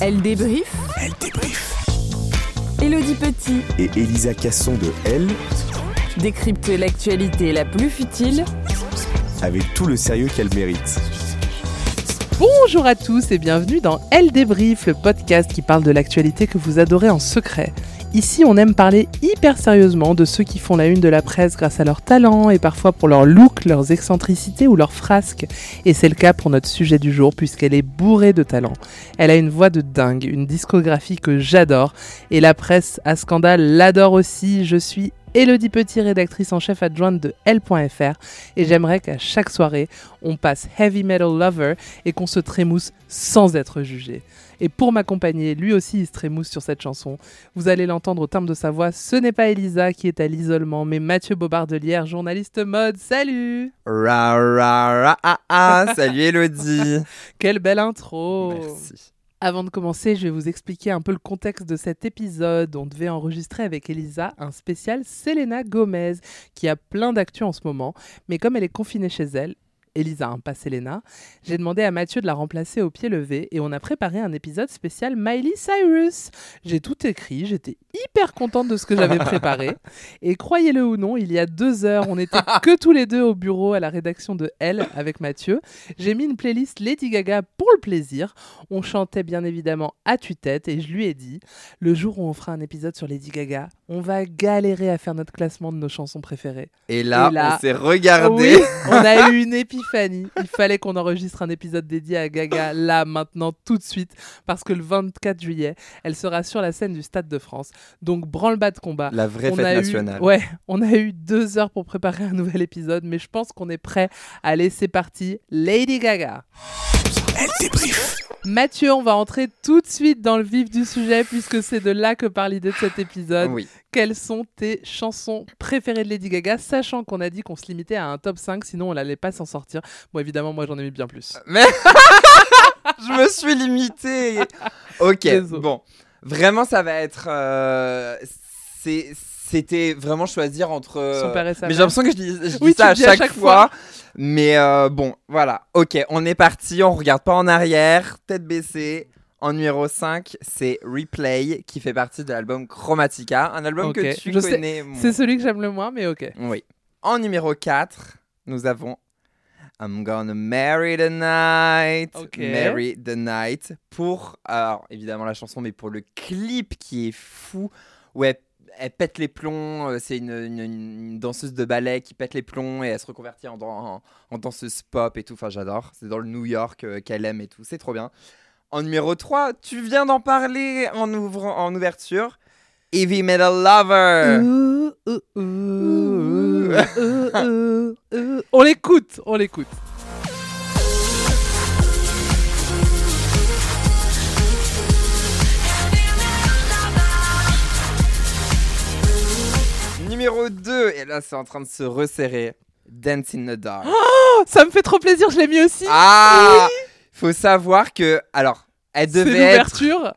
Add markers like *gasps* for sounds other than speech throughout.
Elle débrief. Elle débrief. Elodie Petit Et Elisa Casson de Elle, décrypte l'actualité la plus futile avec tout le sérieux qu'elle mérite. Bonjour à tous et bienvenue dans Elle débrief, le podcast qui parle de l'actualité que vous adorez en secret. Ici, on aime parler hyper sérieusement de ceux qui font la une de la presse grâce à leur talent et parfois pour leur look, leurs excentricités ou leurs frasques. Et c'est le cas pour notre sujet du jour puisqu'elle est bourrée de talent. Elle a une voix de dingue, une discographie que j'adore et la presse à scandale l'adore aussi. Je suis Elodie Petit, rédactrice en chef adjointe de L.fr, et j'aimerais qu'à chaque soirée, on passe Heavy Metal Lover et qu'on se trémousse sans être jugé. Et pour m'accompagner, lui aussi il se trémousse sur cette chanson. Vous allez l'entendre au timbre de sa voix, ce n'est pas Elisa qui est à l'isolement, mais Mathieu Bobardelière, journaliste mode. Salut Ra ra ra ah ah *laughs* Salut Elodie Quelle belle intro Merci. Avant de commencer, je vais vous expliquer un peu le contexte de cet épisode. On devait enregistrer avec Elisa un spécial Selena Gomez, qui a plein d'actu en ce moment, mais comme elle est confinée chez elle, Elisa, hein, pas Selena, j'ai demandé à Mathieu de la remplacer au pied levé et on a préparé un épisode spécial Miley Cyrus. J'ai tout écrit, j'étais hyper contente de ce que j'avais *laughs* préparé. Et croyez-le ou non, il y a deux heures, on n'était *laughs* que tous les deux au bureau à la rédaction de Elle avec Mathieu. J'ai mis une playlist Lady Gaga pour le plaisir. On chantait bien évidemment à tue-tête et je lui ai dit, le jour où on fera un épisode sur Lady Gaga, on va galérer à faire notre classement de nos chansons préférées. Et là, Et là- on s'est regardé. Oui, on a eu *laughs* une épiphanie. Il fallait qu'on enregistre un épisode dédié à Gaga là, maintenant, tout de suite, parce que le 24 juillet, elle sera sur la scène du Stade de France. Donc, branle-bas de combat. La vraie On fête eu- nationale. ouais, on a eu deux heures pour préparer un nouvel épisode, mais je pense qu'on est prêt. Allez, c'est parti, Lady Gaga. Débrief. Mathieu, on va entrer tout de suite dans le vif du sujet, puisque c'est de là que part l'idée de cet épisode Oui. quelles sont tes chansons préférées de Lady Gaga, sachant qu'on a dit qu'on se limitait à un top 5, sinon on n'allait pas s'en sortir. Bon, évidemment, moi j'en ai mis bien plus. *laughs* Mais *laughs* je me suis limité. Ok, Désolé. bon. Vraiment, ça va être. euh, c'est- C'était vraiment choisir entre. euh, Son père et sa mais j'ai l'impression que je dis, je dis Oui, tu ça à dis à chaque, fois. Mais euh, bon, voilà. Ok, on est parti. On regarde pas en arrière. Tête baissée. En numéro 5, c'est Replay, qui fait partie de l'album Chromatica. Un album que tu je connais. C'est celui que j'aime le moins, mais ok. Oui. En numéro 4, nous avons I'm gonna marry the night. Marry the night. Pour, alors évidemment la chanson, mais pour le clip qui est fou, où elle, elle pète les plombs. euh, C'est une, une- une danseuse de ballet qui pète les plombs et elle se reconvertit en, dan- en, en danseuse pop et tout. Enfin, j'adore. C'est dans le New York euh, qu'elle aime et tout. C'est trop bien. En numéro 3, tu viens d'en parler en, ouvrant, en ouverture. Heavy Metal Lover. Ouh, ouh, ouh. On l'écoute, on l'écoute. Numéro 2, et là c'est en train de se resserrer. Dance in the Dark. Oh, ça me fait trop plaisir, je l'ai mis aussi. Ah Faut savoir que. Alors, elle C'est devait être. l'ouverture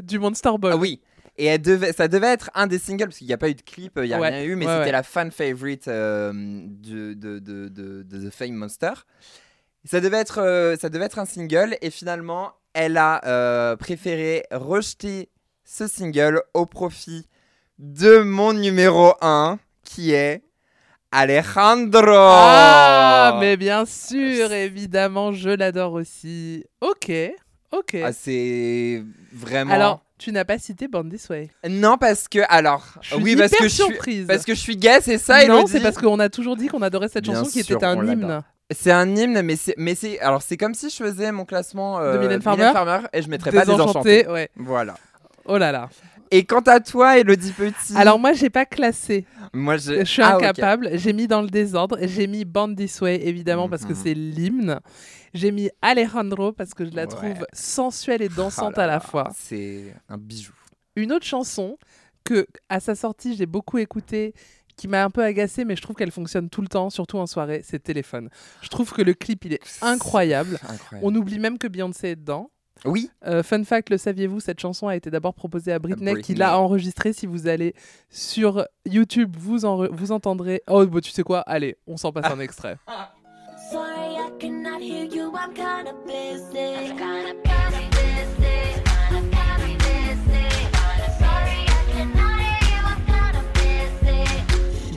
du Monster Ball. Ah oui. Et elle devait, ça devait être un des singles, parce qu'il n'y a pas eu de clip, il n'y a Ouais, rien eu, mais ouais, c'était ouais. la fan favorite euh, de, de, de, de- de The Fame Monster. Ça devait, être, euh, ça devait être un single, et finalement, elle a euh, préféré rejeter ce single au profit de mon numéro 1, qui est Alejandro. Ah, mais bien sûr, évidemment, je l'adore aussi. Ok, ok. Ah, c'est vraiment. Alors, tu n'as pas cité Born This Way. Non, parce que. Alors. Je suis oui, parce que je suis. surprise. Parce que je suis gay, c'est ça, non, Elodie c'est parce qu'on a toujours dit qu'on adorait cette Bien chanson qui était un hymne. C'est un hymne, mais c'est, mais c'est, alors c'est comme si je faisais mon classement euh, De Mylène Farmer et je mettrais pas désenchanté. ouais. Voilà. Oh là là. Et quant à toi, Elodie Petit, Alors moi, j'ai pas classé. moi je, Je suis Ah, incapable. J'ai mis dans le désordre. J'ai mis Born This Way, évidemment, parce que Mhm. c'est l'hymne. J'ai mis Alejandro, parce que je la Ouais. trouve sensuelle et dansante Oh là à la fois. C'est un bijou. Une autre chanson que, à sa sortie, j'ai beaucoup écoutée, qui m'a un peu agacée, mais je trouve qu'elle fonctionne tout le temps, surtout en soirée, c'est Téléphone. Je trouve que le clip, il est incroyable. Incroyable. On oublie même que Beyoncé est dedans. Oui. Euh, fun fact, le saviez-vous, cette chanson a été d'abord proposée à Britney, qui l'a enregistrée. Si vous allez sur YouTube, vous, vous entendrez. Oh, bah, tu sais quoi? Allez, on s'en passe *laughs* un extrait. Sorry, I cannot hear you. I'm kinda busy. I'm kinda, kinda busy.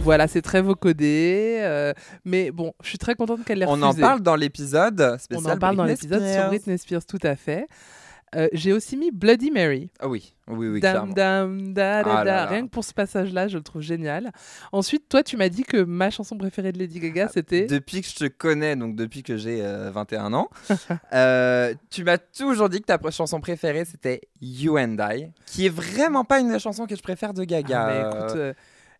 Voilà, c'est très vocodé. euh, mais bon, je suis très contente qu'elle l'ait On en refusé. parle dans l'épisode spécial. On en parle dans l'épisode sur. Britney Spears, tout à fait. Euh, J'ai aussi mis Bloody Mary. Ah oui, oui, oui, Dam, dam, da, da, Ah da. Rien que pour ce passage-là, je le trouve génial. Ensuite, toi, tu m'as dit que ma chanson préférée de Lady Gaga, c'était. Depuis que je te connais, donc depuis que j'ai euh, 21 ans, *laughs* euh, tu m'as toujours dit que ta chanson préférée c'était You and I, qui est vraiment pas une des chansons que je préfère de Gaga. Ah, mais écoute, euh,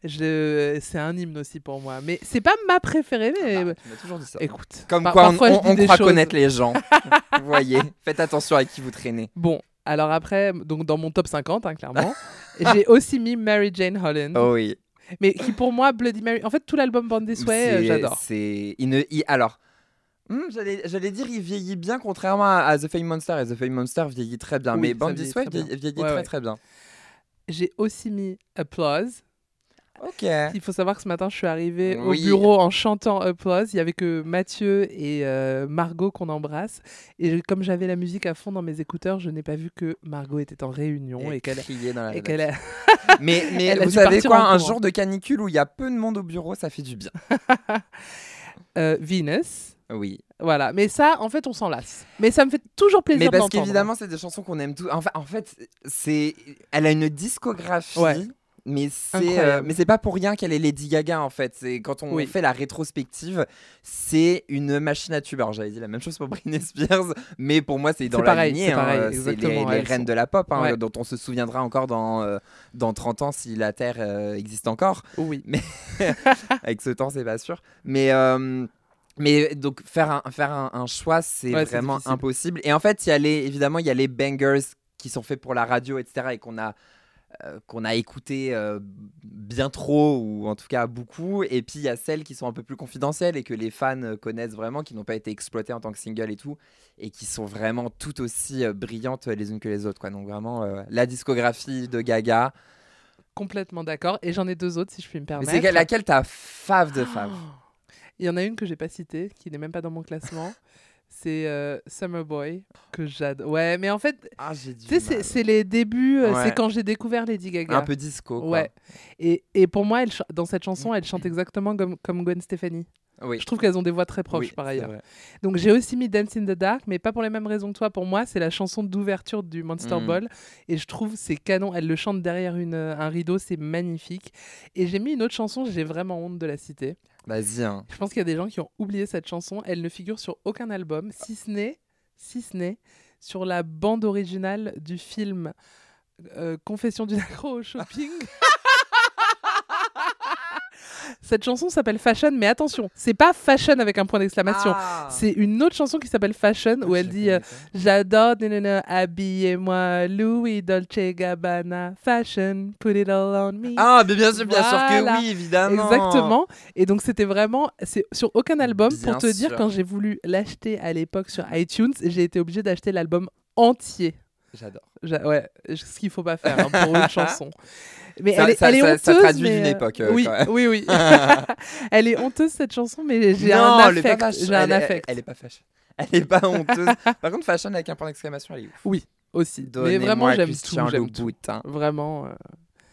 je... c'est un hymne aussi pour moi. Mais c'est pas ma préférée, mais Ah, tu m'as toujours dit ça. écoute. Comme par- quoi, on, parfois, on- des croit choses. connaître les gens. *laughs* Vous voyez, faites attention avec qui vous traînez. Bon, alors après, donc dans mon top 50, hein, clairement, *laughs* j'ai aussi mis Mary Jane Holland. Oh oui. Mais qui pour moi, Bloody Mary. En fait, tout l'album Way, euh, C'est- j'adore. C'est il ne- il- alors. hmm, J'allais dire il vieillit bien contrairement à, à The Fame Monster et The Fame Monster vieillit très bien Oui, mais ça Band vieillit This Way très bien. vieillit, très bien. J'ai aussi mis Applause. Ok. Il faut savoir que ce matin, je suis arrivée au bureau en chantant Applause. Il y avait que Mathieu et euh, Margot qu'on embrasse. Et comme j'avais la musique à fond dans mes écouteurs, je n'ai pas vu que Margot était en réunion et, qu'elle criait dans la et qu'elle a- *laughs* Mais, mais Elle a vous savez quoi, un courant. jour de canicule où il y a peu de monde au bureau, ça fait du bien. *laughs* euh, Venus. Oui. Voilà. Mais ça, en fait, on s'en lasse. Mais ça me fait toujours plaisir Mais parce qu'évidemment, c'est des chansons qu'on aime tous. Enfin, en fait, c'est, elle a une discographie. Ouais. Mais c'est, euh, mais c'est pas pour rien qu'elle est Lady Gaga en fait. C'est quand on Oui. fait la rétrospective, c'est une machine à tube. Alors j'avais dit la même chose pour Britney Spears, mais pour moi c'est dans C'est la pareil, lignée. c'est hein. les, reines sont- de la pop, hein, Ouais. dont on se souviendra encore dans euh, dans 30 ans si la Terre euh, existe encore. Oui. *laughs* Avec ce temps, c'est pas sûr. Mais euh, mais donc faire un, faire un, un choix, c'est Ouais, vraiment impossible. Et en fait, il y a les, évidemment, il y a les bangers qui sont faits pour la radio, etc. et qu'on a qu'on a écouté euh, bien trop ou en tout cas beaucoup et puis il y a celles qui sont un peu plus confidentielles et que les fans euh, connaissent vraiment qui n'ont pas été exploitées en tant que single et tout et qui sont vraiment tout aussi euh, brillantes les unes que les autres quoi donc vraiment euh, la discographie de Gaga Complètement d'accord. Et j'en ai deux autres, si je puis me mais permettre. c'est quelle- laquelle ta fave de fave? *gasps* Il y en a une que j'ai pas citée, qui n'est même pas dans mon classement. *laughs* c'est euh, Summer Boy, que j'adore. Ouais, mais en fait, ah c'est- les débuts, euh, Ouais. c'est quand j'ai découvert Lady Gaga. un peu disco quoi. Ouais. Et, et pour moi, elle dans cette chanson, elle chante exactement comme, comme Gwen Stefani. Oui Je trouve qu'elles ont des voix très proches Oui, par ailleurs. Donc j'ai aussi mis Dance in the Dark, mais pas pour les mêmes raisons que toi. Pour moi, c'est la chanson d'ouverture du Monster Mhm. Ball. Et je trouve c'est canon. Elle le chante derrière une, euh, un rideau, c'est magnifique. Et j'ai mis une autre chanson, j'ai vraiment honte de la citer. vas-y hein. Je pense qu'il y a des gens qui ont oublié cette chanson. Elle ne figure sur aucun album, si ce n'est, si ce n'est sur la bande originale du film euh, Confession d'une *laughs* accro au shopping. *laughs* Cette chanson s'appelle Fashion, mais attention, c'est pas Fashion avec un point d'exclamation. Ah. C'est une autre chanson qui s'appelle Fashion où Je elle dit euh. J'adore, habillez-moi, Louis Dolce Gabbana, Fashion, put it all on me. Ah, mais bien sûr, bien sûr que oui, évidemment. Exactement. Et donc c'était vraiment, c'est sur aucun album. Bien pour te dire, quand j'ai voulu l'acheter à l'époque sur iTunes, j'ai été obligée d'acheter l'album entier. J'adore. J'a- Ouais, ce qu'il faut pas faire hein, pour une *laughs* chanson. Mais Ça- elle est, ça- elle est ça- honteuse. ça traduit mais, euh, époque, euh, oui, oui, oui. *laughs* elle est honteuse cette chanson, mais j'ai un affect. J'ai un elle est- affect Elle est pas fashion. Elle est pas honteuse. *laughs* Par contre, fashion avec un point d'exclamation, elle est ouf. aussi. Mais vraiment, j'aime tout. J'aime tout. Louboutin. Vraiment. euh.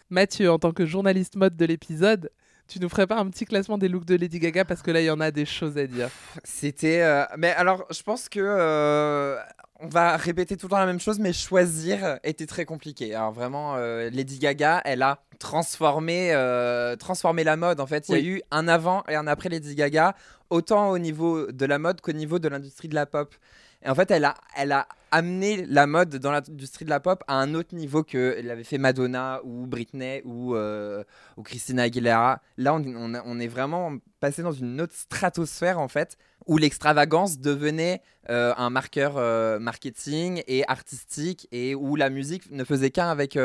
Mathieu, en tant que journaliste mode de l'épisode, tu nous ferais pas un petit classement des looks de Lady Gaga? Parce que là, il y en a des choses à dire. C'était. euh, Mais alors, je pense que. euh, On va répéter tout le temps la même chose, mais choisir était très compliqué. Alors vraiment, euh, Lady Gaga, elle a transformé, euh, transformé la mode. En fait, il y a eu un avant et un après Lady Gaga, autant au niveau de la mode qu'au niveau de l'industrie de la pop. Et en fait, elle a, elle a amené la mode dans l'industrie de la pop à un autre niveau que l'avait fait Madonna ou Britney ou, euh, Christina Aguilera. Là, on, est vraiment passé dans une autre stratosphère, en fait, où l'extravagance devenait euh, un marqueur euh, marketing et artistique et où la musique ne faisait qu'un avec,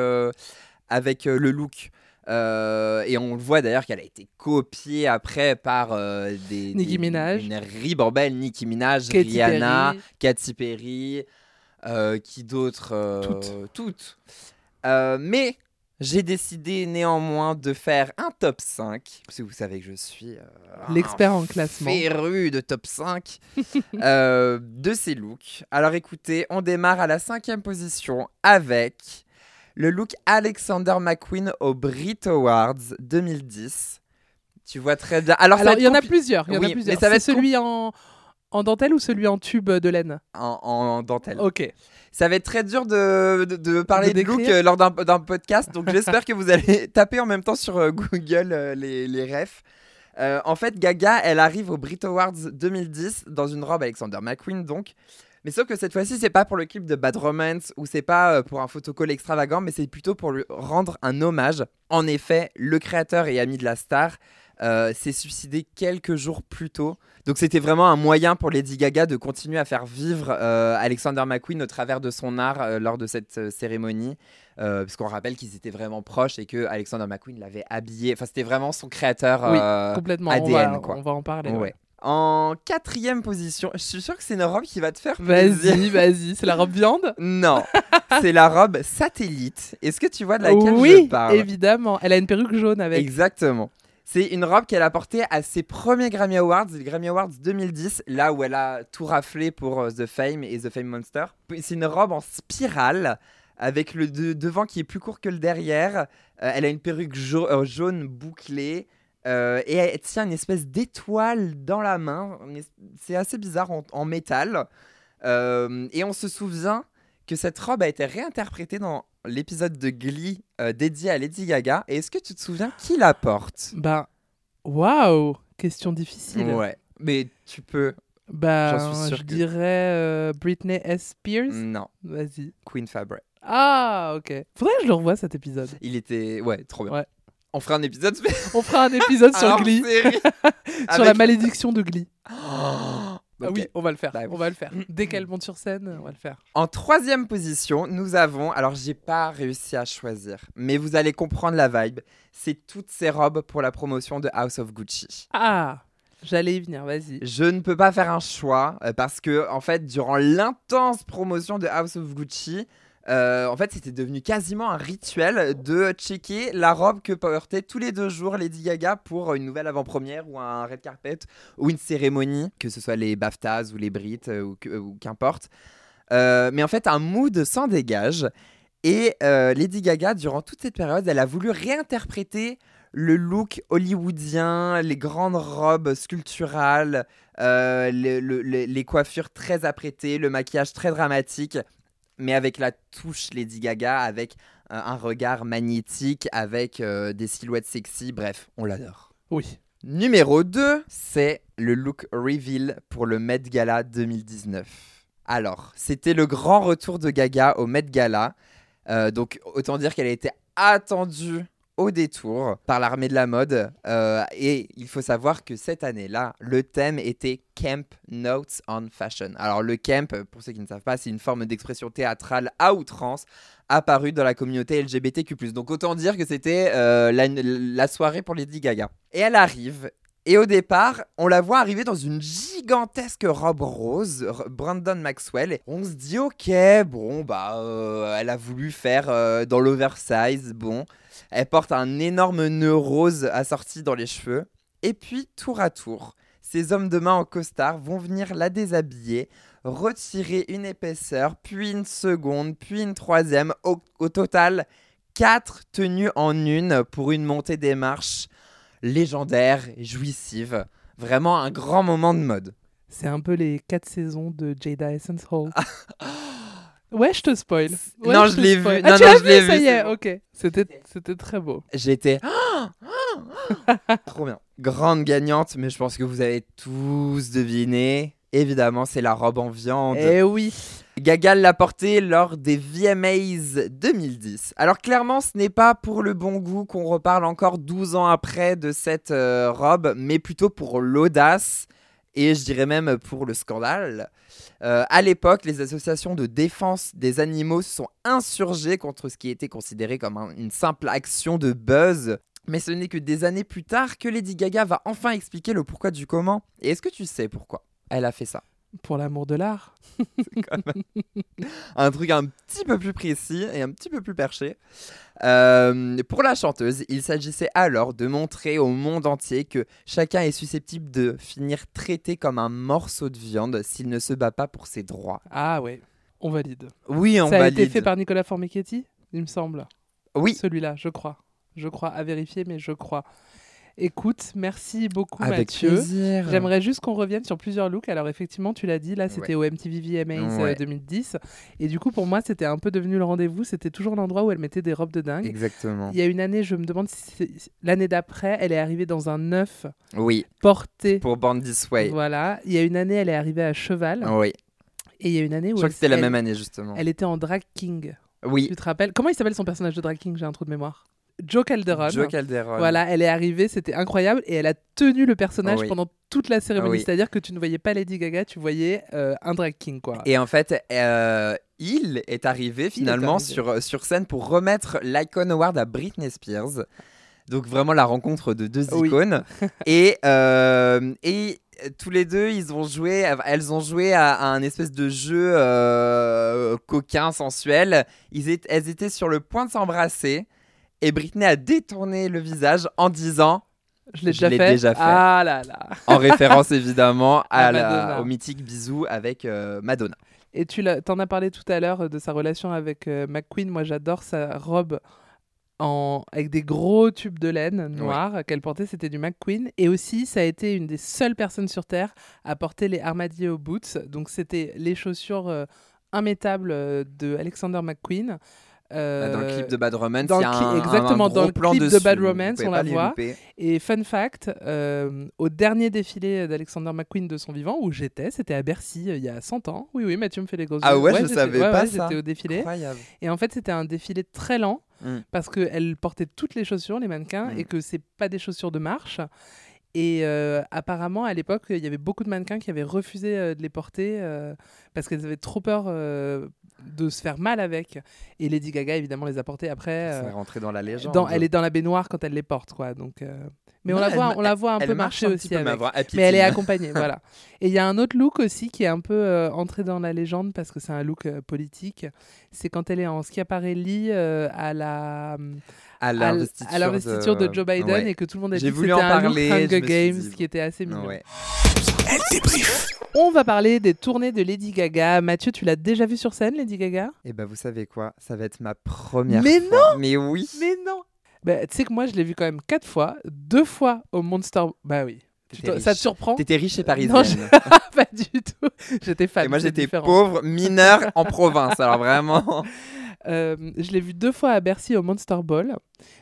avec le look. Euh, et on le voit d'ailleurs qu'elle a été copiée après par euh, des, Nicki des- Minaj. une ribambelle Nicki Minaj, Katy Rihanna, Perry. Katy Perry, euh, qui d'autres Toutes. toutes. Mais j'ai décidé néanmoins de faire un top 5, parce que vous savez que je suis L'expert en classement. féru de top 5 *laughs* euh, de ces looks. Alors écoutez, on démarre à la cinquième position avec le look Alexander McQueen au Brit Awards 2010. Tu vois très bien. Alors, il y en a plusieurs. Il y en a mais plusieurs. ça va être celui en... en dentelle ou celui en tube de laine en, en dentelle. Ok. Ça va être très dur de, de, de parler De de, look euh, lors d'un d'un podcast, donc *laughs* j'espère que vous allez *laughs* taper en même temps sur euh, Google euh, les, les refs. Euh, en fait, Gaga, elle arrive au Brit Awards 2010 dans une robe Alexander McQueen, donc. Mais sauf que cette fois-ci, c'est pas pour le clip de Bad Romance ou c'est pas euh, pour un photocall extravagant, mais c'est plutôt pour lui rendre un hommage. En effet, le créateur et ami de la star euh, s'est suicidé quelques jours plus tôt. Donc c'était vraiment un moyen pour Lady Gaga de continuer à faire vivre euh, Alexander McQueen au travers de son art euh, lors de cette cérémonie. Parce qu'on rappelle qu'ils étaient vraiment proches et que Alexander McQueen l'avait habillé. Enfin, c'était vraiment son créateur Oui, Complètement. on, ADN. va, quoi. on va en parler. Ouais. ouais. En quatrième position, je suis sûr que c'est une robe qui va te faire plaisir. Vas-y, *laughs* vas-y. C'est la robe viande? Non, c'est la robe satellite. Est-ce que tu vois de laquelle Oui, je parle? évidemment. Elle a une perruque jaune avec. Exactement. C'est une robe qu'elle a portée à ses premiers Grammy Awards, les Grammy Awards 2010, là où elle a tout raflé pour euh, The Fame et The Fame Monster. C'est une robe en spirale avec le de- devant qui est plus court que le derrière. Euh, elle a une perruque euh, jaune bouclée euh, et elle tient une espèce d'étoile dans la main. C'est assez bizarre en, en métal. Euh, et on se souvient que cette robe a été réinterprétée dans l'épisode de Glee euh, dédié à Lady Gaga. Et est-ce que tu te souviens qui la porte? Ben, waouh Question difficile. Ouais, mais tu peux. Bah, J'en suis sûr je que- dirais Britney S. Spears? Non, Vas-y. Queen Fabric. Ah, ok. Faudrait que je le revoie cet épisode. Il était. Ouais, trop bien. Ouais. On fera un épisode On fera un épisode sur Glee, *laughs* sur la malédiction de Glee. Oh, Ah oui, on va le faire. Bah oui. On va le faire. Dès qu'elle monte sur scène, on va le faire. En troisième position, nous avons. Alors, j'ai pas réussi à choisir, mais vous allez comprendre la vibe. C'est toutes ces robes pour la promotion de House of Gucci. Ah, j'allais y venir. Vas-y. Je ne peux pas faire un choix euh, parce que, en fait, durant l'intense promotion de House of Gucci, euh, en fait, c'était devenu quasiment un rituel de checker la robe que portait tous les deux jours Lady Gaga pour une nouvelle avant-première ou un red carpet ou une cérémonie, que ce soit les BAFTAs ou les Brit euh, ou, que- ou qu'importe. Euh, mais en fait, un mood s'en dégage. Et euh, Lady Gaga, durant toute cette période, elle a voulu réinterpréter le look hollywoodien, les grandes robes sculpturales, euh, le- le- le- les coiffures très apprêtées, le maquillage très dramatique, mais avec la touche Lady Gaga, avec euh, un regard magnétique, avec euh, des silhouettes sexy, bref, on l'adore. Oui. Numéro 2, c'est le look reveal pour le Met Gala 2019. Alors, c'était le grand retour de Gaga au Met Gala. Euh, donc, autant dire qu'elle a été attendue au détour par l'armée de la mode. euh, et il faut savoir que cette année-là, le thème était Camp Notes on Fashion. Alors le camp, pour ceux qui ne savent pas, c'est une forme d'expression théâtrale à outrance apparue dans la communauté LGBTQ+. Donc autant dire que c'était euh, la, soirée pour Lady Gaga. Et elle arrive. Et au départ, on la voit arriver dans une gigantesque robe rose, Brandon Maxwell. On se dit, ok, bon, bah, euh, elle a voulu faire euh, dans l'oversize, bon. Elle porte un énorme nœud rose assorti dans les cheveux. Et puis, tour à tour, ces hommes de main en costard vont venir la déshabiller, retirer une épaisseur, puis une seconde, puis une troisième. Au total, quatre tenues en une pour une montée des marches légendaire et jouissive. Vraiment un grand moment de mode. C'est un peu les quatre saisons de Jada Essence Hall. *laughs* ouais, je te spoil. Ouais, Non, je l'ai vu. Ah, Non, tu non, je l'ai vu, ça y est, ok. C'était, c'était très beau. J'étais *gasps* trop bien. Grande gagnante, mais je pense que vous avez tous deviné. Évidemment, c'est la robe en viande. Eh oui. Gaga l'a portée lors des VMAs 2010. Alors clairement, ce n'est pas pour le bon goût qu'on reparle encore 12 ans après de cette euh, robe, mais plutôt pour l'audace et je dirais même pour le scandale. Euh, à l'époque, les associations de défense des animaux se sont insurgées contre ce qui était considéré comme un- une simple action de buzz. Mais ce n'est que des années plus tard que Lady Gaga va enfin expliquer le pourquoi du comment. Et est-ce que tu sais pourquoi elle a fait ça? Pour l'amour de l'art. un truc un petit peu plus précis et un petit peu plus perché. Euh, pour la chanteuse, il s'agissait alors de montrer au monde entier que chacun est susceptible de finir traité comme un morceau de viande s'il ne se bat pas pour ses droits. Ah ouais, on valide. Oui, on ça a valide. été fait par Nicolas Formichetti, il me semble? Oui, Celui-là, je crois. Je crois, à vérifier, mais je crois. Écoute, merci beaucoup avec Mathieu. plaisir. J'aimerais juste qu'on revienne sur plusieurs looks. Alors effectivement, tu l'as dit, là c'était au MTV VMAs euh, Ouais. 2010. Et du coup, pour moi, c'était un peu devenu le rendez-vous. C'était toujours l'endroit où elle mettait des robes de dingue. Exactement. Il y a une année, je me demande si l'année d'après, elle est arrivée dans un neuf Oui, porté. pour Born This Way. Voilà. Il y a une année, elle est arrivée à cheval. Oui, Et il y a une année où je crois elle, que c'était la elle- même année justement. elle était en drag king. Oui, Tu te rappelles? Comment il s'appelle son personnage de drag king? J'ai un trou de mémoire. Joe Calderon. Joe Calderon. Voilà, elle est arrivée, c'était incroyable et elle a tenu le personnage Oui. pendant toute la cérémonie. Oui. C'est-à-dire que tu ne voyais pas Lady Gaga, tu voyais euh, un drag king quoi. Et en fait, euh, il est arrivé finalement arrivé. Sur, sur scène pour remettre l'Icon Award à Britney Spears. Donc vraiment la rencontre de deux Oui. icônes. *laughs* et, euh, et tous les deux, ils ont joué, elles ont joué à, à un espèce de jeu euh, coquin, sensuel. Ils étaient, elles étaient sur le point de s'embrasser. Et Britney a détourné le visage en disant, je l'ai déjà, déjà fait. Ah là là. en référence évidemment *laughs* à À la- Madonna. au mythique bisou avec euh, Madonna. Et tu l'as- t'en as parlé tout à l'heure euh, de sa relation avec euh, McQueen. Moi, j'adore sa robe en... avec des gros tubes de laine noirs qu'elle portait. C'était du McQueen. Et aussi, ça a été une des seules personnes sur Terre à porter les Armadillo Boots. Donc, c'était les chaussures euh, immétables de Alexander McQueen. Euh, Dans le clip de Bad Romance, dans il y a un, exactement, un dans le plan clip de Bad Romance, on la voit. louper. Et fun fact, euh, au dernier défilé d'Alexander McQueen de son vivant, où j'étais, c'était à Bercy euh, il y a 100 ans. Oui, oui, Mathieu me fait les grosses Ah yeux. ouais, je savais ouais, pas ouais, ça. J'étais au défilé. Incroyable. Et en fait, c'était un défilé très lent Mm. parce qu'elle portait toutes les chaussures, les mannequins, Mm. et que c'est pas des chaussures de marche. Et euh, apparemment, à l'époque, il y avait beaucoup de mannequins qui avaient refusé euh, de les porter euh, parce qu'elles avaient trop peur de se faire mal avec. Et Lady Gaga, évidemment, les a portées après. Ça euh, est rentré dans la légende. dans- elle est dans la baignoire quand elle les porte, quoi. Donc, euh, mais on la voit, on la voit un peu marche marcher un aussi peu, avec. Mais elle est accompagnée, voilà. Et il y a un autre look aussi qui est un peu euh, entré dans la légende parce que c'est un look euh, politique. C'est quand elle est en Schiaparelli à la à l'investiture de... Joe Biden Ouais. et que tout le monde a dit que c'était un parler, look je Hunger Games dit- qui était assez mignon. Ouais. Elle On va parler des tournées de Lady Gaga. Mathieu, tu l'as déjà vu sur scène, Lady Gaga? Et bah vous savez quoi? Ça va être ma première Mais fois. Mais oui Mais non bah, Tu sais que moi, je l'ai vu quand même quatre fois. Deux fois au Monster... Bah oui. Ça te surprend? T'étais riche et parisienne. Non, je- *laughs* Pas du tout. J'étais fan. Et moi j'étais pauvre, mineur en province. *laughs* Alors vraiment. Euh, je l'ai vu deux fois à Bercy au Monster Ball.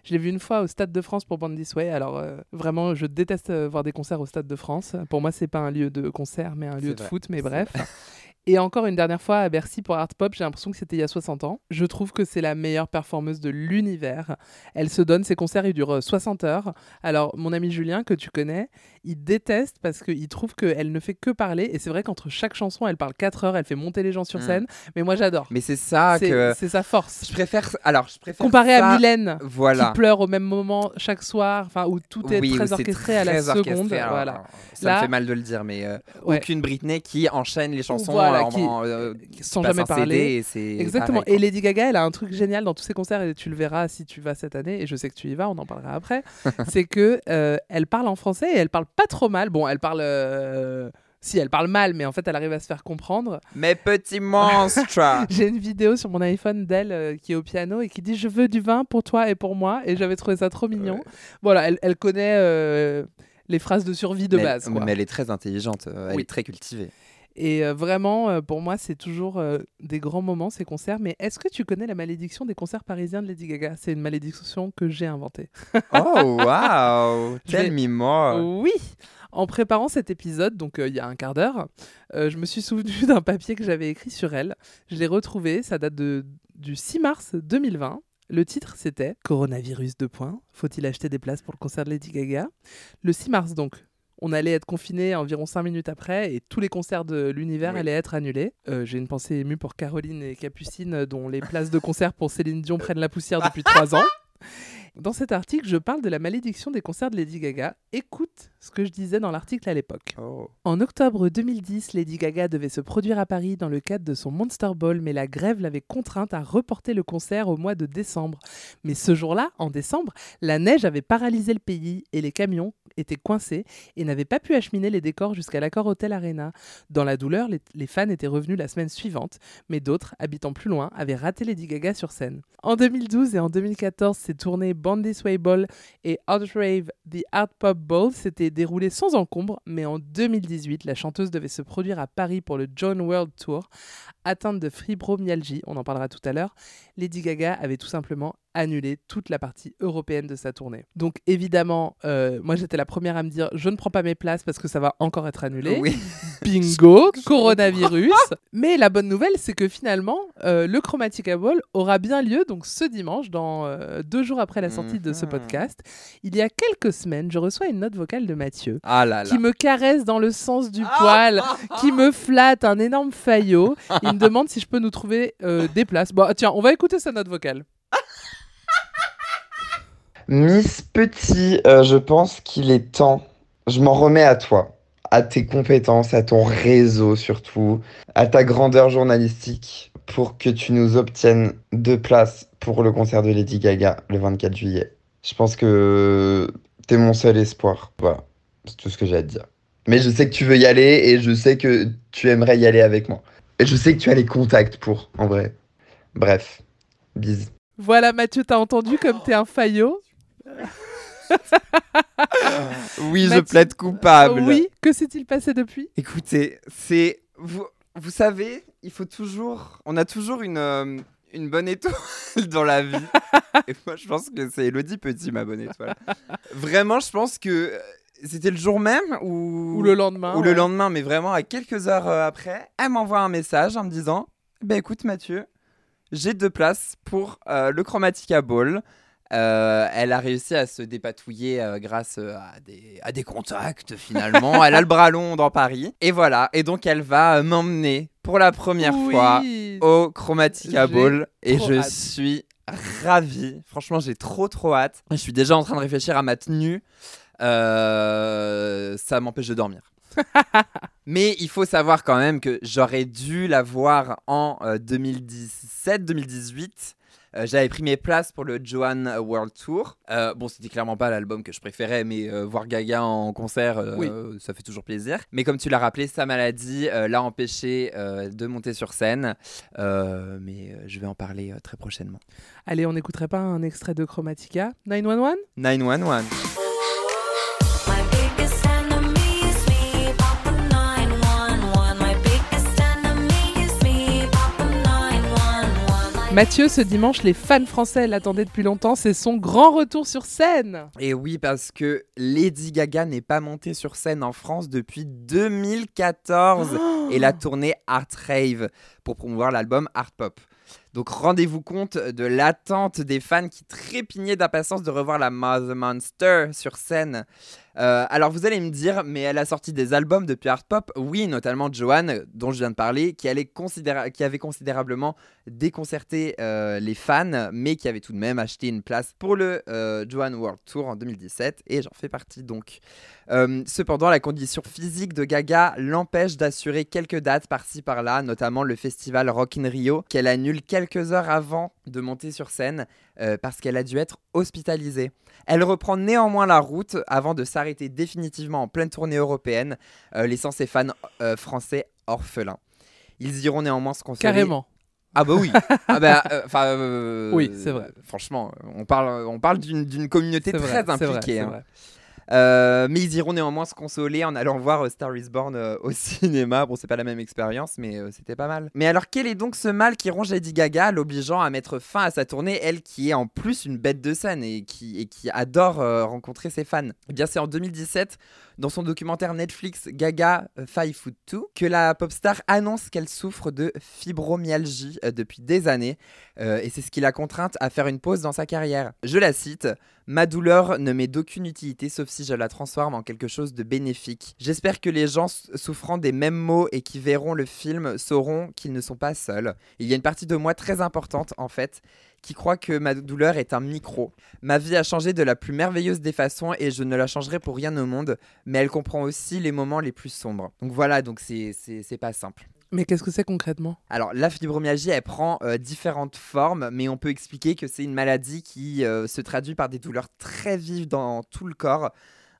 Je l'ai vu une fois au Stade de France pour Band This Way. Alors euh, vraiment, je déteste euh, voir des concerts au Stade de France. Pour moi, c'est pas un lieu de concert, mais un lieu de vrai. foot. Mais bref. *laughs* Et encore une dernière fois à Bercy pour Art Pop, j'ai l'impression que c'était il y a 60 ans. Je trouve que c'est la meilleure performeuse de l'univers. Elle se donne, ses concerts, ils durent 60 heures. Alors, mon ami Julien, que tu connais, il déteste parce qu'il trouve qu'elle ne fait que parler. Et c'est vrai qu'entre chaque chanson, elle parle 4 heures, elle fait monter les gens sur Mm. scène. Mais moi, j'adore. Mais c'est ça que c'est sa force. je préfère. Alors, je préfère Comparé ça- à Mylène, Voilà. qui pleure au même moment chaque soir, enfin où tout est Oui, très orchestré à la seconde. alors, voilà. Ça Là- me fait mal de le dire, mais euh, Ouais. aucune Britney qui enchaîne les chansons Voilà, qui- en, euh, Sans passe jamais CD parler. et c'est Exactement. pareil, et Lady Gaga, elle a un truc génial dans tous ses concerts et tu le verras si tu vas cette année. Et je sais que tu y vas, on en parlera après. *laughs* c'est que euh, elle parle en français et elle parle pas trop mal. Bon, elle parle. euh, Si, elle parle mal, mais en fait, elle arrive à se faire comprendre. Mes petits monstres *laughs* J'ai une vidéo sur mon iPhone d'elle euh, qui est au piano et qui dit Je veux du vin pour toi et pour moi. Et j'avais trouvé ça trop mignon. Voilà, elle, elle connaît euh, les phrases de survie de mais, base. quoi. mais elle est très intelligente, euh, elle Oui. est très cultivée. Et euh, vraiment, euh, pour moi, c'est toujours euh, des grands moments, ces concerts. Mais est-ce que tu connais la malédiction des concerts parisiens de Lady Gaga? C'est une malédiction que j'ai inventée. Oh, *laughs* vais- Tell me more Oui En préparant cet épisode, donc euh, il y a un quart d'heure, euh, je me suis souvenu *laughs* d'un papier que j'avais écrit sur elle. Je l'ai retrouvé, ça date de, du 6 mars 2020. Le titre, c'était Coronavirus, deux points. Faut-il acheter des places pour le concert de Lady Gaga? Le 6 mars, donc, on allait être confiné environ 5 minutes après et tous les concerts de l'univers Oui. allaient être annulés. Euh, J'ai une pensée émue pour Caroline et Capucine, euh, dont les places de concert pour Céline Dion prennent la poussière depuis 3 ans. Dans cet article, je parle de la malédiction des concerts de Lady Gaga. Écoute ce que je disais dans l'article à l'époque. Oh. En octobre 2010, Lady Gaga devait se produire à Paris dans le cadre de son Monster Ball, mais la grève l'avait contrainte à reporter le concert au mois de décembre. Mais ce jour-là, en décembre, la neige avait paralysé le pays et les camions étaient coincés et n'avaient pas pu acheminer les décors jusqu'à l'Accor Hotel Arena. Dans la douleur, les, fans étaient revenus la semaine suivante, mais d'autres, habitant plus loin, avaient raté Lady Gaga sur scène. En 2012 et en 2014, ces tournées Bandy Sway Ball et Outrave The Art Pop Ball s'étaient déroulées sans encombre, mais en 2018, la chanteuse devait se produire à Paris pour le John World Tour. Atteinte de fibromyalgie, on en parlera tout à l'heure, Lady Gaga avait tout simplement annulé toute la partie européenne de sa tournée. Donc évidemment, euh, moi j'étais la première à me dire je ne prends pas mes places parce que ça va encore être annulé. Oui. *laughs* Bingo, coronavirus. Mais la bonne nouvelle, c'est que finalement, euh, le Chromatica Ball aura bien lieu, donc ce dimanche, dans euh, deux jours après la sortie de ce Mhm. podcast. Il y a quelques semaines, je reçois une note vocale de Mathieu Ah là là. qui me caresse dans le sens du Ah poil, *laughs* qui me flatte un énorme faillot. Il me demande si je peux nous trouver des places. Bon, tiens, on va écouter sa note vocale. Miss Petit, euh, je pense qu'il est temps. Je m'en remets à toi, à tes compétences, à ton réseau surtout, à ta grandeur journalistique pour que tu nous obtiennes deux places pour le concert de Lady Gaga le 24 juillet. Je pense que t'es mon seul espoir. Voilà, c'est tout ce que j'ai à te dire. Mais je sais que tu veux y aller et je sais que tu aimerais y aller avec moi. Et je sais que tu as les contacts pour, en vrai. Bref, bis. Voilà, Mathieu, t'as entendu comme t'es un faillot *laughs* Oui, je plaide coupable. Oui, que s'est-il passé depuis? Écoutez, c'est vous, vous savez, il faut toujours, on a toujours une euh, une bonne étoile *laughs* dans la vie. *laughs* Et moi, je pense que c'est Elodie Petit ma bonne étoile. Vraiment, je pense que euh, c'était le jour même ou Ou le lendemain ou le lendemain, mais vraiment à quelques heures euh, après, elle m'envoie un message en me disant, ben écoute Mathieu, j'ai deux places pour euh, le Chromatica Ball. Euh, elle a réussi à se dépatouiller euh, grâce euh, à, des, à des contacts finalement. elle a le bras long dans Paris. Et voilà. Et donc elle va euh, m'emmener pour la première Oui. fois au Chromatica Ball. Et je hâte. suis ravi. Franchement, j'ai trop trop hâte. Je suis déjà en train de réfléchir à ma tenue. Ça m'empêche de dormir. *laughs* Mais il faut savoir quand même que j'aurais dû la voir en 2017-2018. Euh, J'avais pris mes places pour le Joan World Tour. Euh, bon, c'était clairement pas l'album que je préférais, mais euh, voir Gaga en concert, euh, Oui. ça fait toujours plaisir. Mais comme tu l'as rappelé, sa maladie l'a empêché de monter sur scène. Mais je vais en parler très prochainement. Allez, on n'écouterait pas un extrait de Chromatica? 911 911. Mathieu, ce dimanche, les fans français l'attendaient depuis longtemps. C'est son grand retour sur scène. Et oui, parce que Lady Gaga n'est pas montée sur scène en France depuis 2014 et la tournée Art Rave pour promouvoir l'album Art Pop. Donc rendez-vous compte de l'attente des fans qui trépignaient d'impatience de revoir la Mother Monster sur scène. Euh, alors vous allez me dire, mais elle a sorti des albums depuis Art Pop. Oui, notamment Joanne, dont je viens de parler, qui, avait considérablement déconcerté euh, les fans, mais qui avait tout de même acheté une place pour le euh, Joanne World Tour en 2017, et j'en fais partie donc. Euh, cependant, la condition physique de Gaga l'empêche d'assurer quelques dates par-ci par-là, notamment le festival Rock in Rio, qu'elle annule quelques heures avant de monter sur scène euh, parce qu'elle a dû être hospitalisée. Elle reprend néanmoins la route avant de s'arrêter définitivement en pleine tournée européenne, euh, laissant ses fans euh, français orphelins. Ils iront néanmoins se consoler. Carrément. Ah bah oui. *laughs* Ah bah, Oui, c'est vrai. Franchement, on parle, on parle d'une communauté très vrai, c'est vrai, impliquée. c'est hein. Euh, mais ils iront néanmoins se consoler en allant voir euh, Star is Born euh, *laughs* au cinéma. Bon, c'est pas la même expérience, mais c'était pas mal. Mais alors, quel est donc ce mal qui ronge Lady Gaga, l'obligeant à mettre fin à sa tournée, elle qui est en plus une bête de scène et qui, et qui adore rencontrer ses fans? Eh bien, c'est en 2017, dans son documentaire Netflix Gaga 5 Foot 2, que la pop star annonce qu'elle souffre de fibromyalgie euh, depuis des années. Euh, et c'est ce qui l'a contrainte à faire une pause dans sa carrière. Je la cite. Ma douleur ne m'est d'aucune utilité sauf si je la transforme en quelque chose de bénéfique. J'espère que les gens souffrant des mêmes maux et qui verront le film sauront qu'ils ne sont pas seuls. Il y a une partie de moi très importante en fait qui croit que ma douleur est un micro. Ma vie a changé de la plus merveilleuse des façons et je ne la changerai pour rien au monde, mais elle comprend aussi les moments les plus sombres. Donc voilà, donc c'est c'est- c'est pas simple. Mais qu'est-ce que c'est concrètement? Alors, la fibromyalgie, elle prend euh, différentes formes, mais on peut expliquer que c'est une maladie qui euh, se traduit par des douleurs très vives dans tout le corps,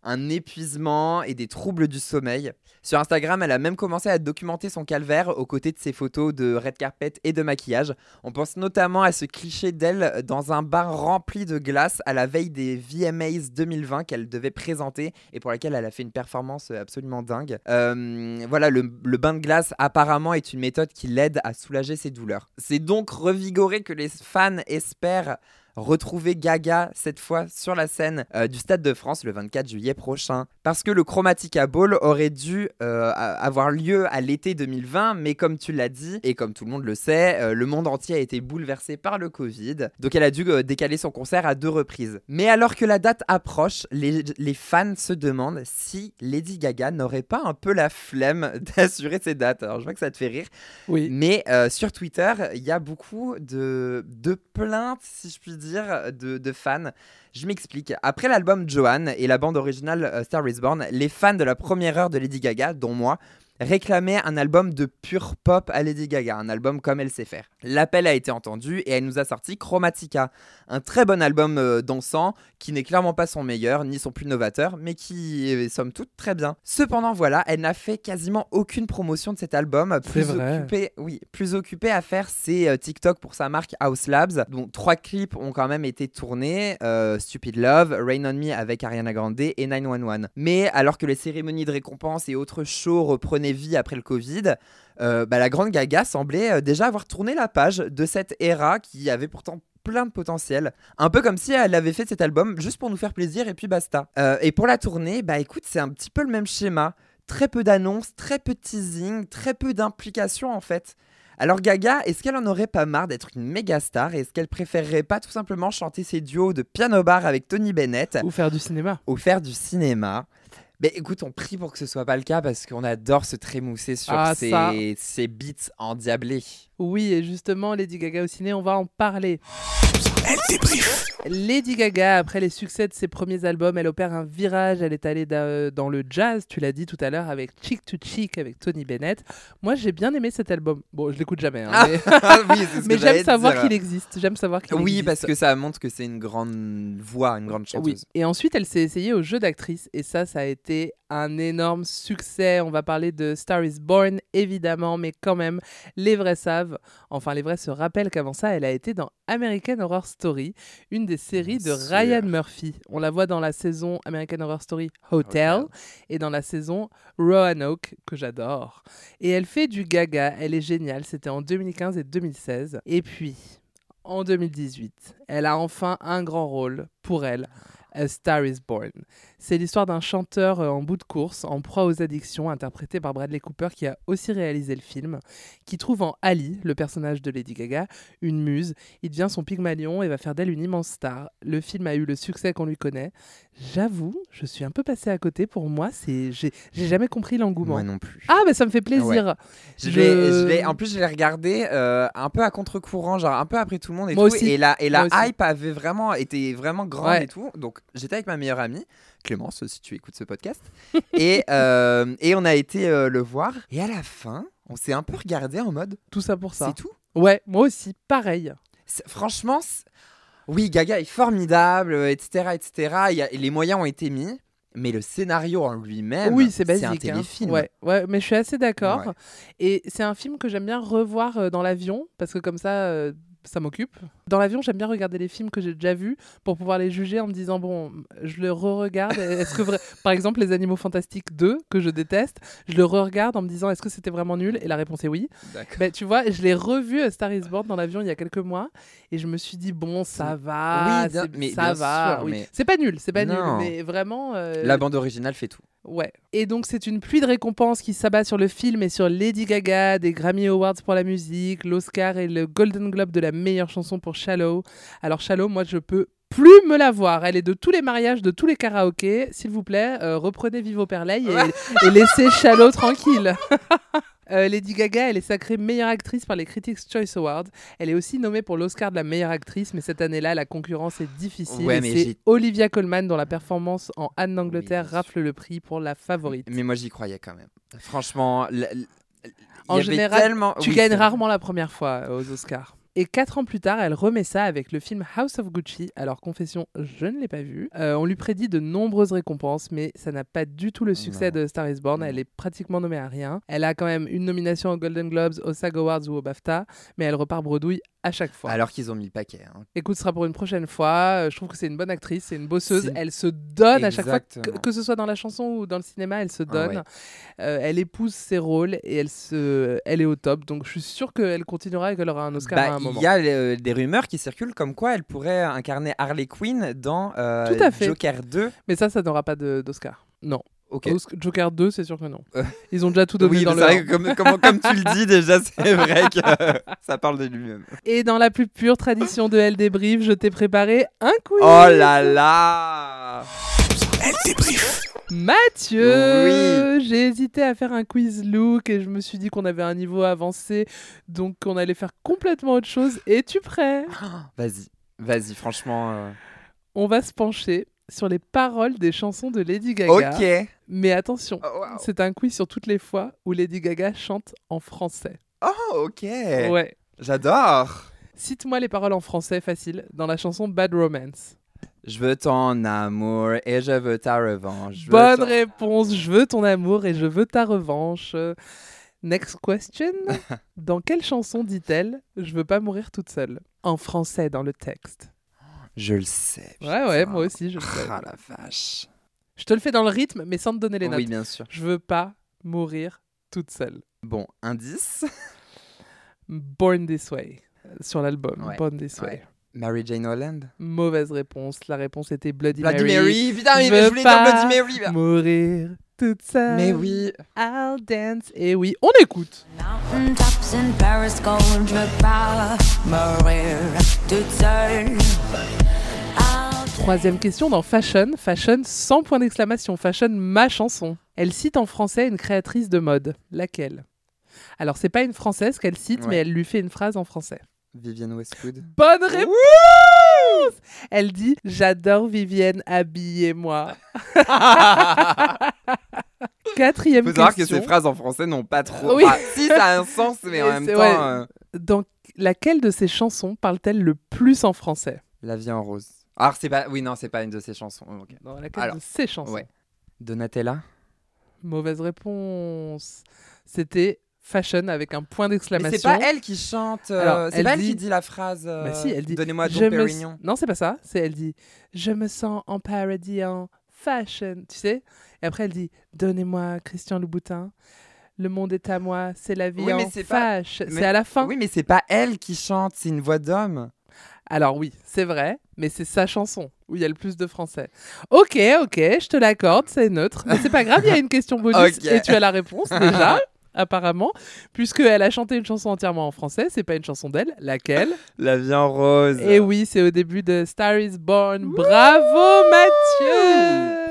un épuisement et des troubles du sommeil. Sur Instagram, elle a même commencé à documenter son calvaire aux côtés de ses photos de red carpet et de maquillage. On pense notamment à ce cliché d'elle dans un bar rempli de glace à la veille des VMAs 2020 qu'elle devait présenter et pour laquelle elle a fait une performance absolument dingue. Euh, voilà, le, le bain de glace apparemment est une méthode qui l'aide à soulager ses douleurs. C'est donc revigoré que les fans espèrent retrouver Gaga cette fois sur la scène euh, du Stade de France le 24 juillet prochain. Parce que le Chromatica Ball aurait dû euh, avoir lieu à l'été 2020, mais comme tu l'as dit, et comme tout le monde le sait, euh, le monde entier a été bouleversé par le Covid. Donc elle a dû décaler son concert à deux reprises. Mais alors que la date approche, les, les fans se demandent si Lady Gaga n'aurait pas un peu la flemme *laughs* d'assurer ses dates. Alors je vois que ça te fait rire. Oui. Mais sur Twitter, il y a beaucoup de, de plaintes, si je puis dire, de, de fans. Je m'explique. Après l'album Joanne et la bande originale euh, Star is Born, les fans de la première heure de Lady Gaga, dont moi, réclamaient un album de pure pop à Lady Gaga, un album comme elle sait faire. L'appel a été entendu et elle nous a sorti Chromatica, un très bon album euh, dansant qui n'est clairement pas son meilleur ni son plus novateur, mais qui est somme toute très bien. Cependant, voilà, elle n'a fait quasiment aucune promotion de cet album, plus occupée, oui, plus occupée à faire ses euh, TikTok pour sa marque House Labs. dont trois clips ont quand même été tournés euh, Stupid Love, Rain on Me avec Ariana Grande et 911. Mais alors que les cérémonies de récompense et autres shows reprenaient vie après le Covid, euh, bah, la grande Gaga semblait euh, déjà avoir tourné la page de cette era qui avait pourtant plein de potentiel. Un peu comme si elle avait fait cet album juste pour nous faire plaisir et puis basta. Euh, et pour la tournée, bah écoute, c'est un petit peu le même schéma. Très peu d'annonces, très peu de teasing, très peu d'implication en fait. Alors Gaga, est-ce qu'elle en aurait pas marre d'être une méga star et est-ce qu'elle préférerait pas tout simplement chanter ses duos de piano bar avec Tony Bennett Ou faire du cinéma ou faire du cinéma? Mais écoute, on prie pour que ce soit pas le cas parce qu'on adore se trémousser sur Ah, ces, ça. ces beats endiablés. Oui, et justement, Lady Gaga au ciné, on va en parler. Elle Lady Gaga, après les succès de ses premiers albums, elle opère un virage. Elle est allée da- dans le jazz, tu l'as dit tout à l'heure, avec Chick to Chick, avec Tony Bennett. Moi, j'ai bien aimé cet album. Bon, je l'écoute jamais, hein, Ah, *laughs* mais, oui, j'allais j'aime savoir qu'il existe. J'aime savoir qu'il Oui, existe. parce que ça montre que c'est une grande voix, une grande Oui. chanteuse. Et ensuite, elle s'est essayée au jeu d'actrice. Et ça, ça a été un énorme succès. On va parler de Star is Born, évidemment, mais quand même, les vrais savent. Enfin, les vrais se rappellent qu'avant ça, elle a été dans American Horror Story, une des séries de. Ryan Murphy. On la voit dans la saison American Horror Story Hotel, Hotel. et dans la saison Roanoke, que j'adore. Et elle fait du gaga. Elle est géniale. C'était en 2015 et 2016. Et puis. en 2018, elle a enfin un grand rôle pour elle. A Star is Born. C'est l'histoire d'un chanteur euh, en bout de course, en proie aux addictions, interprété par Bradley Cooper, qui a aussi réalisé le film, qui trouve en Ali, le personnage de Lady Gaga, une muse. Il devient son Pygmalion et va faire d'elle une immense star. Le film a eu le succès qu'on lui connaît. J'avoue, je suis un peu passée à côté. Pour moi, c'est j'ai jamais compris l'engouement. Moi non plus. Ah, mais ça me fait plaisir. Je Je- en plus, je l'ai regardé euh, un peu à contre-courant, genre un peu après tout le monde et Moi tout. aussi. Et la, et hype avait vraiment été vraiment grande Ouais. et tout. Donc, j'étais avec ma meilleure amie, Clémence, si tu écoutes ce podcast. *laughs* et, euh, et on a été euh, le voir. Et à la fin, on s'est un peu regardé en mode Tout ça pour ça. c'est tout? Ouais, moi aussi, pareil. Franchement, oui, Gaga est formidable, euh, etc. etc. Il y a- les moyens ont été mis. Mais le scénario en lui-même, oui, c'est un hein. téléfilm. Ouais, ouais, mais je suis assez d'accord. Ouais. Et c'est un film que j'aime bien revoir euh, dans l'avion parce que comme ça, euh, ça m'occupe. Dans l'avion, j'aime bien regarder les films que j'ai déjà vus pour pouvoir les juger en me disant bon, je le re-regarde. Est-ce que vra- par exemple les Animaux Fantastiques 2 que je déteste, je le re-regarde en me disant est-ce que c'était vraiment nul? Et la réponse est oui. Ben, tu vois, je l'ai revu à Star is Born dans l'avion il y a quelques mois et je me suis dit bon, ça va, Oui, mais ça va. sûr, oui. mais- C'est pas nul, c'est pas Non. nul, mais vraiment. euh, La bande originale fait tout. Ouais. Et donc c'est une pluie de récompenses qui s'abat sur le film et sur Lady Gaga, des Grammy Awards pour la musique, l'Oscar et le Golden Globe de la meilleure chanson pour Shallow. Alors Shallow, moi je peux plus me la voir. Elle est de tous les mariages, de tous les karaokés. S'il vous plaît, euh, reprenez Vivo Perley et, et *laughs* laissez Shallow tranquille. *laughs* Euh, Lady Gaga, elle est sacrée meilleure actrice par les Critics Choice Awards. Elle est aussi nommée pour l'Oscar de la meilleure actrice, mais cette année-là, la concurrence est difficile. Ouais, c'est Olivia Colman dont la performance en Anne d'Angleterre Oui, rafle le prix pour la favorite. Mais moi, j'y croyais quand même. Franchement, En général, tellement- Tu oui, gagnes rarement la première fois euh, aux Oscars. Et quatre ans plus tard, elle remet ça avec le film House of Gucci. Alors, confession, je ne l'ai pas vu. Euh, on lui prédit de nombreuses récompenses, mais ça n'a pas du tout le succès Non. de Star is Born. Elle est pratiquement nommée à rien. Elle a quand même une nomination aux Golden Globes, aux SAG Awards ou au BAFTA, mais elle repart bredouille à chaque fois. Alors qu'ils ont mis le paquet. hein. Écoute, ce sera pour une prochaine fois. Euh, Je trouve que c'est une bonne actrice, c'est une bosseuse. Elle se donne à chaque fois, que, ce soit dans la chanson ou dans le cinéma, elle se Ah donne. ouais. Euh, elle épouse ses rôles et elle, se... elle est au top. Donc je suis sûr qu'elle continuera et qu'elle aura un Oscar Bah, à un moment. Il y a euh, des rumeurs qui circulent comme quoi elle pourrait incarner Harley Quinn dans euh, Tout à fait. Joker 2. Mais ça, ça n'aura pas d'Oscar. Non. Ok. Joker 2, c'est sûr que non. Euh, Ils ont déjà tout donné Oui, dans le vrai un. que comme, comme, comme tu le dis déjà, c'est *laughs* vrai que ça parle de lui-même. Et dans la plus pure tradition de Elle débrief, je t'ai préparé un quiz. Oh là là Elle débrief. Mathieu J'ai hésité à faire un quiz look et je me suis dit qu'on avait un niveau avancé, donc on allait faire complètement autre chose. Es-tu prêt? Vas-y, vas-y, franchement. euh, On va se pencher sur les paroles des chansons de Lady Gaga. Ok. Mais attention, Oh, wow. c'est un quiz sur toutes les fois où Lady Gaga chante en français. Oh, ok. Ouais. J'adore. Cite-moi les paroles en français facile dans la chanson Bad Romance. Je veux ton amour et je veux ta revanche. Je Bonne ton- réponse, je veux ton amour et je veux ta revanche. Next question. *laughs* Dans quelle chanson dit-elle Je veux pas mourir toute seule? En français dans le texte. Je le sais. Ouais, ouais, moi aussi, je le sais. Ah la vache. Je te le fais dans le rythme, mais sans te donner les notes. Oui, bien sûr. Je veux pas mourir toute seule. Bon, indice. *laughs* Born This Way. Sur l'album. Ouais. Born This Way. Ouais. Mary Jane Holland. Mauvaise réponse. La réponse était Bloody, Bloody Mary. Mary. Putain, mais Je voulais pas dire Bloody Mary. Mourir toute seule. Mais oui. I'll dance. Et oui, on écoute. In Paris, gold, je veux pas mourir toute seule. I'll Troisième question dans Fashion. Fashion sans point d'exclamation. Fashion, ma chanson. Elle cite en français une créatrice de mode. Laquelle? Alors, c'est pas une française qu'elle cite, Ouais. mais elle lui fait une phrase en français. Vivienne Westwood. Bonne réponse Elle dit J'adore Vivienne, habillez-moi. *laughs* Quatrième Faut savoir que question. ces phrases en français n'ont pas trop. Oui. Enfin, si, ça a un sens, mais en même c'est- temps, ouais. euh, Dans laquelle de ces chansons parle-t-elle le plus en français? La vie en rose. Alors, c'est pas. Oui, non, c'est pas une de ses chansons. ok. Dans laquelle Alors, de ces chansons? ouais. Donatella? Mauvaise réponse. C'était Fashion avec un point d'exclamation. c'est pas elle qui chante. euh, c'est pas elle qui dit la phrase. euh, Bah si, elle dit Donnez-moi me Pérignon. Non, c'est pas ça. C'est elle dit Je me sens en paradis en fashion. Tu sais? Et après, elle dit Donnez-moi Christian Louboutin. Le monde est à moi, c'est la vie Oui, en c'est pas- mais- à la fin. Oui, mais c'est pas elle qui chante, c'est une voix d'homme. Alors oui, c'est vrai, mais c'est sa chanson où il y a le plus de français. Ok, ok, je te l'accorde, c'est neutre. Mais c'est pas grave, il y a une question bonus *laughs* et tu as la réponse déjà. Apparemment, puisqu'elle a chanté une chanson entièrement en français, c'est pas une chanson d'elle, laquelle? La vie en rose. Et oui, c'est au début de Star is Born. Bravo Mathieu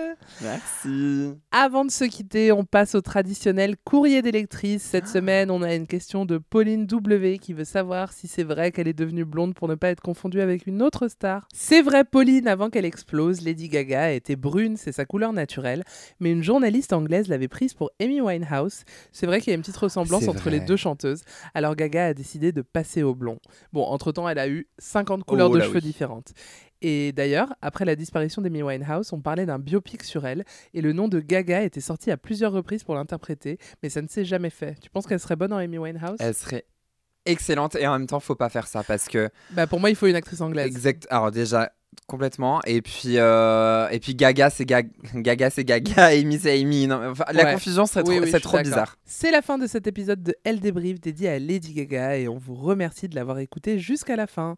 Merci. Avant de se quitter, on passe au traditionnel courrier d'électrice. Cette semaine, on a une question de Pauline W qui veut savoir si c'est vrai qu'elle est devenue blonde pour ne pas être confondue avec une autre star. C'est vrai, Pauline, avant qu'elle explose, Lady Gaga était brune, c'est sa couleur naturelle, mais une journaliste anglaise l'avait prise pour Amy Winehouse. C'est vrai qu'il y a une petite ressemblance entre les deux chanteuses. Alors Gaga a décidé de passer au blond. Bon, entre-temps, elle a eu 50 couleurs Oh de cheveux oui. différentes. Et d'ailleurs, après la disparition d'Amy Winehouse, on parlait d'un biopic sur elle et le nom de Gaga était sorti à plusieurs reprises pour l'interpréter, mais ça ne s'est jamais fait. Tu penses qu'elle serait bonne en Amy Winehouse? Elle serait excellente et en même temps, faut pas faire ça parce que Bah pour moi, il faut une actrice anglaise. exact. Alors déjà complètement et puis euh, et puis Gaga c'est Ga- Gaga c'est Gaga, *laughs* Amy c'est Amy. Non, enfin, la confusion Oui, trop, oui, c'est trop bizarre. C'est la fin de cet épisode de Elle débrief dédié à Lady Gaga et on vous remercie de l'avoir écouté jusqu'à la fin.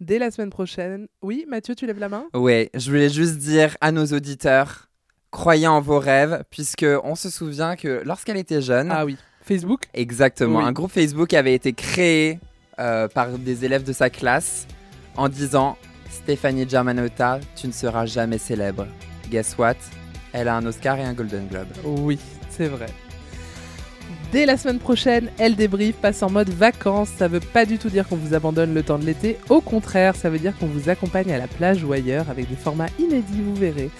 Dès la semaine prochaine. Oui, Mathieu, tu lèves la main? Ouais, je voulais juste dire à nos auditeurs, croyez en vos rêves, puisque on se souvient que lorsqu'elle était jeune, Ah oui. Facebook? Exactement, Oui. un groupe Facebook avait été créé euh, par des élèves de sa classe en disant Stéphanie Germanotta, tu ne seras jamais célèbre. Guess what? Elle a un Oscar et un Golden Globe. Oui, c'est vrai. Dès la semaine prochaine, Elle débrief passe en mode vacances. Ça veut pas du tout dire qu'on vous abandonne le temps de l'été. Au contraire, ça veut dire qu'on vous accompagne à la plage ou ailleurs avec des formats inédits, vous verrez.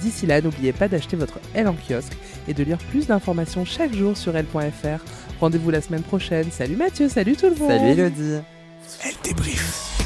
D'ici là, n'oubliez pas d'acheter votre L en kiosque et de lire plus d'informations chaque jour sur L.fr. Rendez-vous la semaine prochaine. Salut Mathieu, salut tout le monde. Salut Elodie Elle débrief.